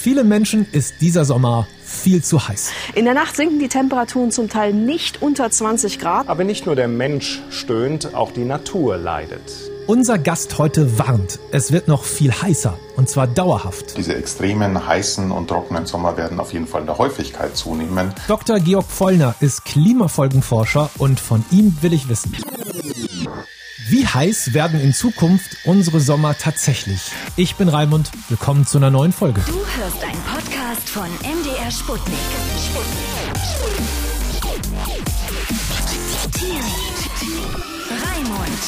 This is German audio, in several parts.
Viele Menschen ist dieser Sommer viel zu heiß. In der Nacht sinken die Temperaturen zum Teil nicht unter 20 Grad. Aber nicht nur der Mensch stöhnt, auch die Natur leidet. Unser Gast heute warnt, es wird noch viel heißer und zwar dauerhaft. Diese extremen heißen und trockenen Sommer werden auf jeden Fall in der Häufigkeit zunehmen. Dr. Georg Vollner ist Klimafolgenforscher und von ihm will ich wissen. Wie heiß werden in Zukunft unsere Sommer tatsächlich? Ich bin Raimund, willkommen zu einer neuen Folge. Du hörst einen Podcast von MDR Sputnik. Raimund.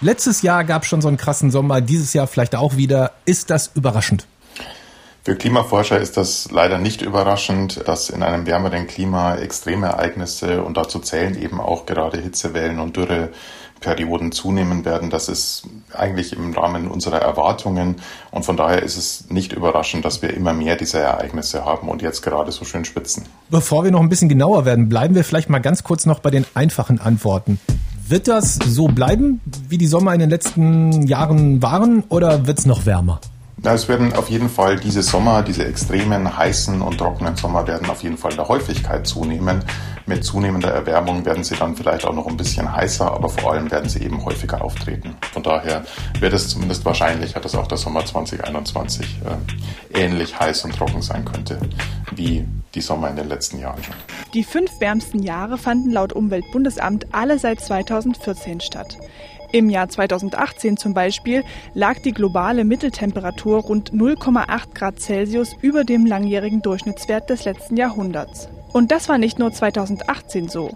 Letztes Jahr gab es schon so einen krassen Sommer, dieses Jahr vielleicht auch wieder. Ist das überraschend? Für Klimaforscher ist das leider nicht überraschend, dass in einem wärmeren Klima Extremereignisse und dazu zählen eben auch gerade Hitzewellen und Dürreperioden zunehmen werden. Das ist eigentlich im Rahmen unserer Erwartungen und von daher ist es nicht überraschend, dass wir immer mehr dieser Ereignisse haben und jetzt gerade so schön spitzen. Bevor wir noch ein bisschen genauer werden, bleiben wir vielleicht mal ganz kurz noch bei den einfachen Antworten. Wird das so bleiben, wie die Sommer in den letzten Jahren waren, oder wird es noch wärmer? Es werden auf jeden Fall diese Sommer, diese extremen heißen und trockenen Sommer werden auf jeden Fall der Häufigkeit zunehmen. Mit zunehmender Erwärmung werden sie dann vielleicht auch noch ein bisschen heißer, aber vor allem werden sie eben häufiger auftreten. Von daher wird es zumindest wahrscheinlicher, dass auch der Sommer 2021 äh, ähnlich heiß und trocken sein könnte wie die Sommer in den letzten Jahren. Die fünf wärmsten Jahre fanden laut Umweltbundesamt alle seit 2014 statt. Im Jahr 2018 zum Beispiel lag die globale Mitteltemperatur rund 0,8 Grad Celsius über dem langjährigen Durchschnittswert des letzten Jahrhunderts. Und das war nicht nur 2018 so.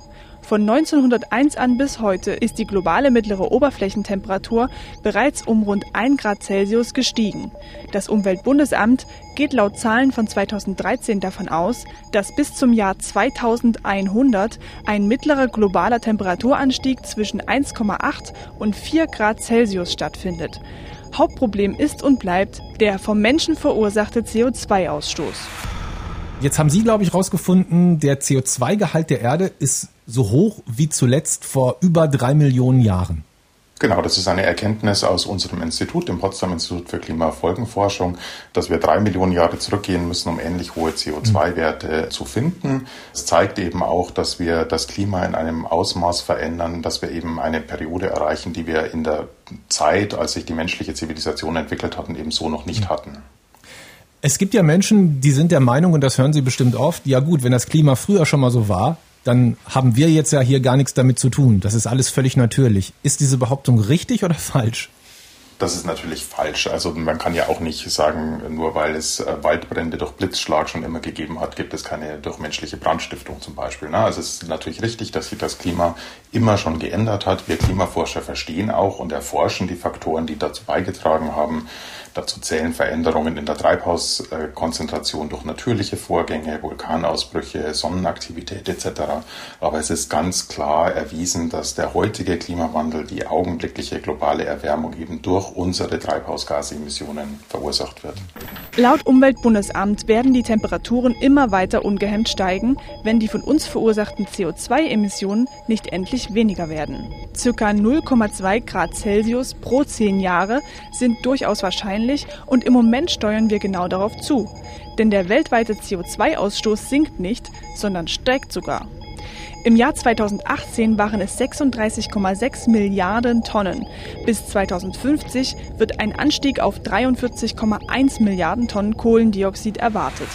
Von 1901 an bis heute ist die globale mittlere Oberflächentemperatur bereits um rund 1 Grad Celsius gestiegen. Das Umweltbundesamt geht laut Zahlen von 2013 davon aus, dass bis zum Jahr 2100 ein mittlerer globaler Temperaturanstieg zwischen 1,8 und 4 Grad Celsius stattfindet. Hauptproblem ist und bleibt der vom Menschen verursachte CO2-Ausstoß. Jetzt haben Sie, glaube ich, herausgefunden, der CO2-Gehalt der Erde ist so hoch wie zuletzt vor über drei Millionen Jahren. Genau, das ist eine Erkenntnis aus unserem Institut, dem Potsdam Institut für Klimafolgenforschung, dass wir drei Millionen Jahre zurückgehen müssen, um ähnlich hohe CO2-Werte mhm. zu finden. Es zeigt eben auch, dass wir das Klima in einem Ausmaß verändern, dass wir eben eine Periode erreichen, die wir in der Zeit, als sich die menschliche Zivilisation entwickelt hatten, eben so noch nicht mhm. hatten. Es gibt ja Menschen, die sind der Meinung, und das hören Sie bestimmt oft, ja gut, wenn das Klima früher schon mal so war, dann haben wir jetzt ja hier gar nichts damit zu tun. Das ist alles völlig natürlich. Ist diese Behauptung richtig oder falsch? Das ist natürlich falsch. Also man kann ja auch nicht sagen, nur weil es äh, Waldbrände durch Blitzschlag schon immer gegeben hat, gibt es keine durch menschliche Brandstiftung zum Beispiel. Ne? Also es ist natürlich richtig, dass sich das Klima immer schon geändert hat. Wir Klimaforscher verstehen auch und erforschen die Faktoren, die dazu beigetragen haben, Dazu zählen Veränderungen in der Treibhauskonzentration durch natürliche Vorgänge, Vulkanausbrüche, Sonnenaktivität etc. Aber es ist ganz klar erwiesen, dass der heutige Klimawandel die augenblickliche globale Erwärmung eben durch unsere Treibhausgasemissionen verursacht wird. Laut Umweltbundesamt werden die Temperaturen immer weiter ungehemmt steigen, wenn die von uns verursachten CO2-Emissionen nicht endlich weniger werden. Circa 0,2 Grad Celsius pro 10 Jahre sind durchaus wahrscheinlich und im Moment steuern wir genau darauf zu. Denn der weltweite CO2-Ausstoß sinkt nicht, sondern steigt sogar. Im Jahr 2018 waren es 36,6 Milliarden Tonnen. Bis 2050 wird ein Anstieg auf 43,1 Milliarden Tonnen Kohlendioxid erwartet.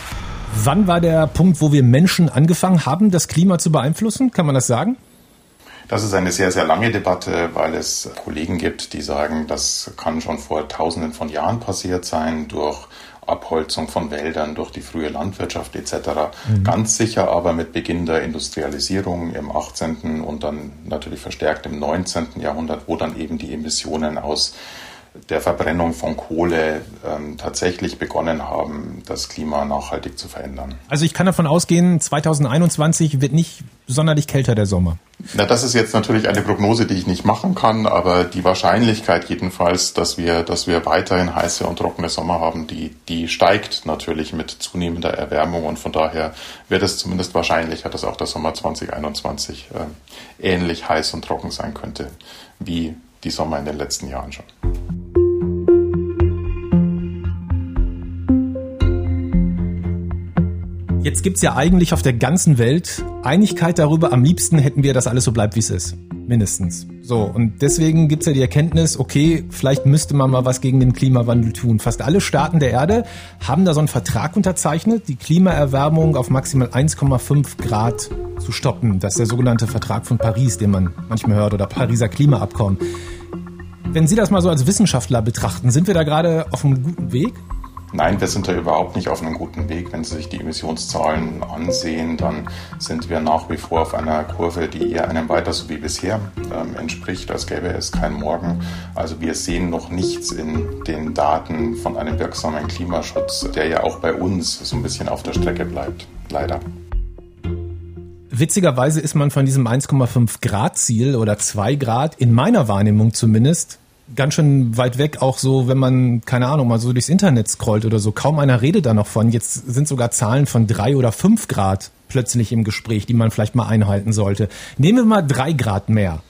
Wann war der Punkt, wo wir Menschen angefangen haben, das Klima zu beeinflussen? Kann man das sagen? Das ist eine sehr, sehr lange Debatte, weil es Kollegen gibt, die sagen, das kann schon vor Tausenden von Jahren passiert sein durch Abholzung von Wäldern, durch die frühe Landwirtschaft etc. Mhm. Ganz sicher aber mit Beginn der Industrialisierung im 18. und dann natürlich verstärkt im 19. Jahrhundert, wo dann eben die Emissionen aus der Verbrennung von Kohle ähm, tatsächlich begonnen haben, das Klima nachhaltig zu verändern. Also ich kann davon ausgehen, 2021 wird nicht sonderlich kälter der Sommer. Na, das ist jetzt natürlich eine Prognose, die ich nicht machen kann, aber die Wahrscheinlichkeit jedenfalls, dass wir, dass wir weiterhin heiße und trockene Sommer haben, die, die steigt natürlich mit zunehmender Erwärmung und von daher wird es zumindest wahrscheinlicher, dass auch der Sommer 2021 äh, ähnlich heiß und trocken sein könnte wie die Sommer in den letzten Jahren schon. Jetzt gibt's ja eigentlich auf der ganzen Welt Einigkeit darüber, am liebsten hätten wir, dass alles so bleibt, wie es ist. Mindestens. So, und deswegen gibt's ja die Erkenntnis, okay, vielleicht müsste man mal was gegen den Klimawandel tun. Fast alle Staaten der Erde haben da so einen Vertrag unterzeichnet, die Klimaerwärmung auf maximal 1,5 Grad zu stoppen. Das ist der sogenannte Vertrag von Paris, den man manchmal hört, oder Pariser Klimaabkommen. Wenn Sie das mal so als Wissenschaftler betrachten, sind wir da gerade auf einem guten Weg? Nein, wir sind da überhaupt nicht auf einem guten Weg. Wenn Sie sich die Emissionszahlen ansehen, dann sind wir nach wie vor auf einer Kurve, die eher einem weiter so wie bisher ähm, entspricht, als gäbe es kein Morgen. Also wir sehen noch nichts in den Daten von einem wirksamen Klimaschutz, der ja auch bei uns so ein bisschen auf der Strecke bleibt. Leider. Witzigerweise ist man von diesem 1,5 Grad Ziel oder 2 Grad in meiner Wahrnehmung zumindest ganz schön weit weg, auch so, wenn man, keine Ahnung, mal so durchs Internet scrollt oder so. Kaum einer redet da noch von. Jetzt sind sogar Zahlen von drei oder fünf Grad plötzlich im Gespräch, die man vielleicht mal einhalten sollte. Nehmen wir mal drei Grad mehr.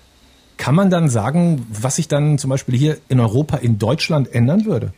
Kann man dann sagen, was sich dann zum Beispiel hier in Europa, in Deutschland ändern würde?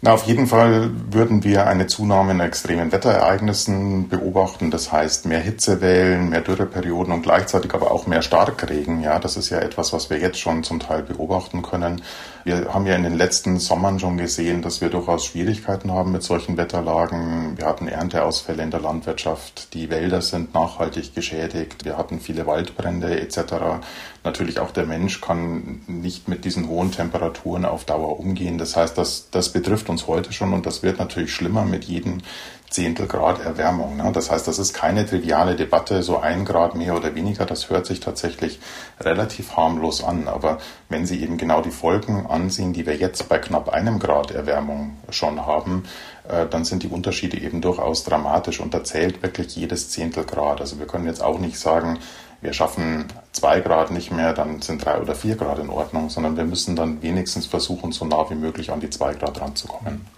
Na, auf jeden Fall würden wir eine Zunahme in extremen Wetterereignissen beobachten. Das heißt mehr Hitzewellen, mehr Dürreperioden und gleichzeitig aber auch mehr Starkregen. Ja, das ist ja etwas, was wir jetzt schon zum Teil beobachten können. Wir haben ja in den letzten Sommern schon gesehen, dass wir durchaus Schwierigkeiten haben mit solchen Wetterlagen. Wir hatten Ernteausfälle in der Landwirtschaft. Die Wälder sind nachhaltig geschädigt. Wir hatten viele Waldbrände etc. Natürlich auch der Mensch kann nicht mit diesen hohen Temperaturen auf Dauer umgehen. Das heißt, das, das betrifft uns heute schon und das wird natürlich schlimmer mit jedem Zehntel Grad Erwärmung. Ne? Das heißt, das ist keine triviale Debatte, so ein Grad mehr oder weniger. Das hört sich tatsächlich relativ harmlos an. Aber wenn Sie eben genau die Folgen ansehen, die wir jetzt bei knapp einem Grad Erwärmung schon haben, äh, dann sind die Unterschiede eben durchaus dramatisch und da zählt wirklich jedes Zehntel Grad. Also wir können jetzt auch nicht sagen, wir schaffen zwei Grad nicht mehr, dann sind drei oder vier Grad in Ordnung, sondern wir müssen dann wenigstens versuchen, so nah wie möglich an die zwei Grad ranzukommen.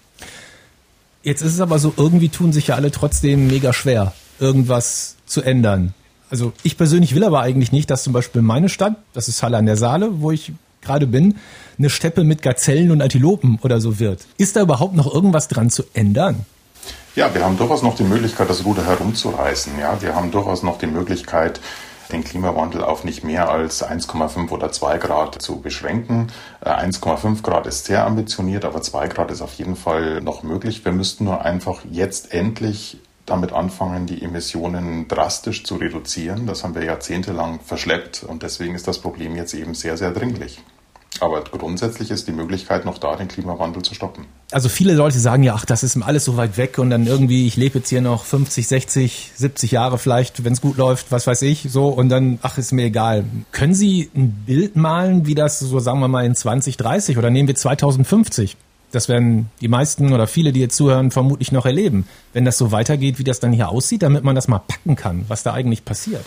Jetzt ist es aber so, irgendwie tun sich ja alle trotzdem mega schwer, irgendwas zu ändern. Also ich persönlich will aber eigentlich nicht, dass zum Beispiel meine Stadt, das ist Halle an der Saale, wo ich gerade bin, eine Steppe mit Gazellen und Antilopen oder so wird. Ist da überhaupt noch irgendwas dran zu ändern? Ja, wir haben durchaus noch die Möglichkeit, das Ruder herumzureißen. Ja, wir haben durchaus noch die Möglichkeit, den Klimawandel auf nicht mehr als 1,5 oder 2 Grad zu beschränken. 1,5 äh, Grad ist sehr ambitioniert, aber 2 Grad ist auf jeden Fall noch möglich. Wir müssten nur einfach jetzt endlich damit anfangen, die Emissionen drastisch zu reduzieren. Das haben wir jahrzehntelang verschleppt und deswegen ist das Problem jetzt eben sehr, sehr dringlich. Aber grundsätzlich ist die Möglichkeit noch da, den Klimawandel zu stoppen. Also viele Leute sagen ja, ach, das ist alles so weit weg und dann irgendwie, ich lebe jetzt hier noch 50, 60, 70 Jahre vielleicht, wenn es gut läuft, was weiß ich, so und dann, ach, ist mir egal. Können Sie ein Bild malen, wie das so, sagen wir mal, in 2030 oder nehmen wir 2050? Das werden die meisten oder viele, die jetzt zuhören, vermutlich noch erleben, wenn das so weitergeht, wie das dann hier aussieht, damit man das mal packen kann, was da eigentlich passiert.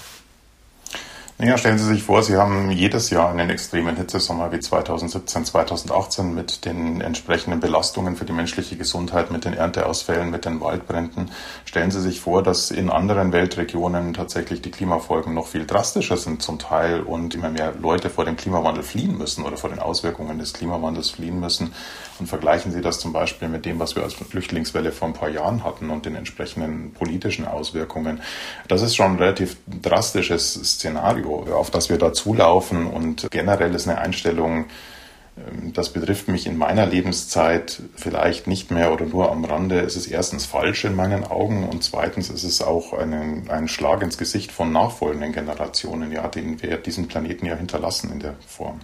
Naja, stellen Sie sich vor, Sie haben jedes Jahr einen extremen Hitzesommer wie 2017, 2018 mit den entsprechenden Belastungen für die menschliche Gesundheit, mit den Ernteausfällen, mit den Waldbränden. Stellen Sie sich vor, dass in anderen Weltregionen tatsächlich die Klimafolgen noch viel drastischer sind zum Teil und immer mehr Leute vor dem Klimawandel fliehen müssen oder vor den Auswirkungen des Klimawandels fliehen müssen. Und vergleichen Sie das zum Beispiel mit dem, was wir als Flüchtlingswelle vor ein paar Jahren hatten und den entsprechenden politischen Auswirkungen. Das ist schon ein relativ drastisches Szenario. Szenario, auf das wir da zulaufen. Und generell ist eine Einstellung, ähm, das betrifft mich in meiner Lebenszeit vielleicht nicht mehr oder nur am Rande. Es ist erstens falsch in meinen Augen und zweitens ist es auch einen, ein Schlag ins Gesicht von nachfolgenden Generationen, ja, denen wir diesen Planeten ja hinterlassen in der Form.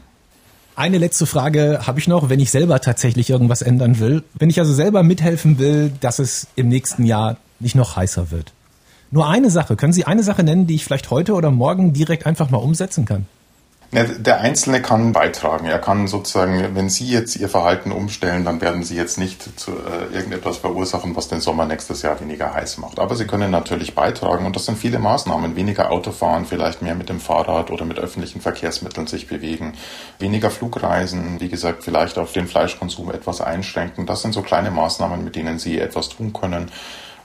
Eine letzte Frage habe ich noch, wenn ich selber tatsächlich irgendwas ändern will. Wenn ich also selber mithelfen will, dass es im nächsten Jahr nicht noch heißer wird. Nur eine Sache. Können Sie eine Sache nennen, die ich vielleicht heute oder morgen direkt einfach mal umsetzen kann? Ja, der Einzelne kann beitragen. Er kann sozusagen, wenn Sie jetzt Ihr Verhalten umstellen, dann werden Sie jetzt nicht zu, äh, irgendetwas verursachen, was den Sommer nächstes Jahr weniger heiß macht. Aber Sie können natürlich beitragen und das sind viele Maßnahmen. Weniger Autofahren, vielleicht mehr mit dem Fahrrad oder mit öffentlichen Verkehrsmitteln sich bewegen. Weniger Flugreisen, wie gesagt, vielleicht auf den Fleischkonsum etwas einschränken. Das sind so kleine Maßnahmen, mit denen Sie etwas tun können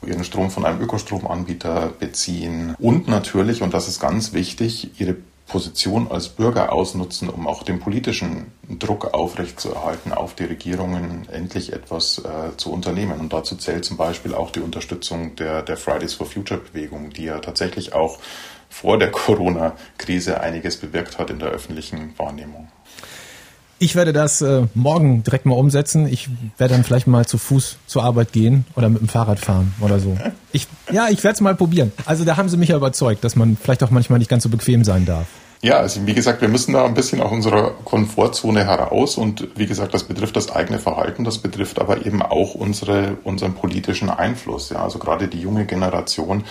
ihren Strom von einem Ökostromanbieter beziehen und natürlich, und das ist ganz wichtig, ihre Position als Bürger ausnutzen, um auch den politischen Druck aufrechtzuerhalten, auf die Regierungen endlich etwas äh, zu unternehmen. Und dazu zählt zum Beispiel auch die Unterstützung der, der Fridays for Future Bewegung, die ja tatsächlich auch vor der Corona-Krise einiges bewirkt hat in der öffentlichen Wahrnehmung. Ich werde das äh, morgen direkt mal umsetzen. Ich werde dann vielleicht mal zu Fuß zur Arbeit gehen oder mit dem Fahrrad fahren oder so. Ich, ja, ich werde es mal probieren. Also da haben sie mich ja überzeugt, dass man vielleicht auch manchmal nicht ganz so bequem sein darf. Ja, also wie gesagt, wir müssen da ein bisschen aus unserer Komfortzone heraus und wie gesagt, das betrifft das eigene Verhalten, das betrifft aber eben auch unsere, unseren politischen Einfluss. Ja, also gerade die junge Generation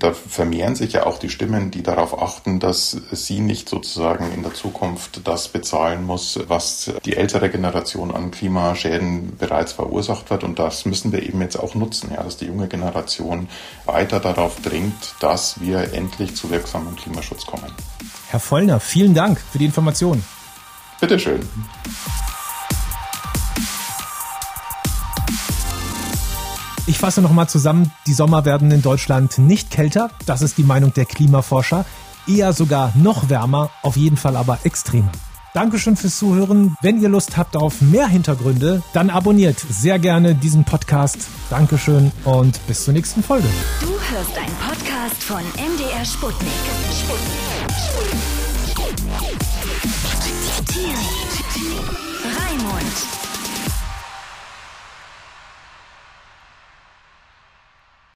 da vermehren sich ja auch die Stimmen, die darauf achten, dass sie nicht sozusagen in der Zukunft das bezahlen muss, was die ältere Generation an Klimaschäden bereits verursacht wird. Und das müssen wir eben jetzt auch nutzen, ja, dass die junge Generation weiter darauf dringt, dass wir endlich zu wirksamem Klimaschutz kommen. Herr Vollner, vielen Dank für die Informationen. Bitteschön. Ich fasse nochmal zusammen, die Sommer werden in Deutschland nicht kälter, das ist die Meinung der Klimaforscher, eher sogar noch wärmer, auf jeden Fall aber extremer. Dankeschön fürs Zuhören. Wenn ihr Lust habt auf mehr Hintergründe, dann abonniert sehr gerne diesen Podcast. Dankeschön und bis zur nächsten Folge. Du hörst einen Podcast von MDR Sputnik. Sputnik. Sputnik. Raimund.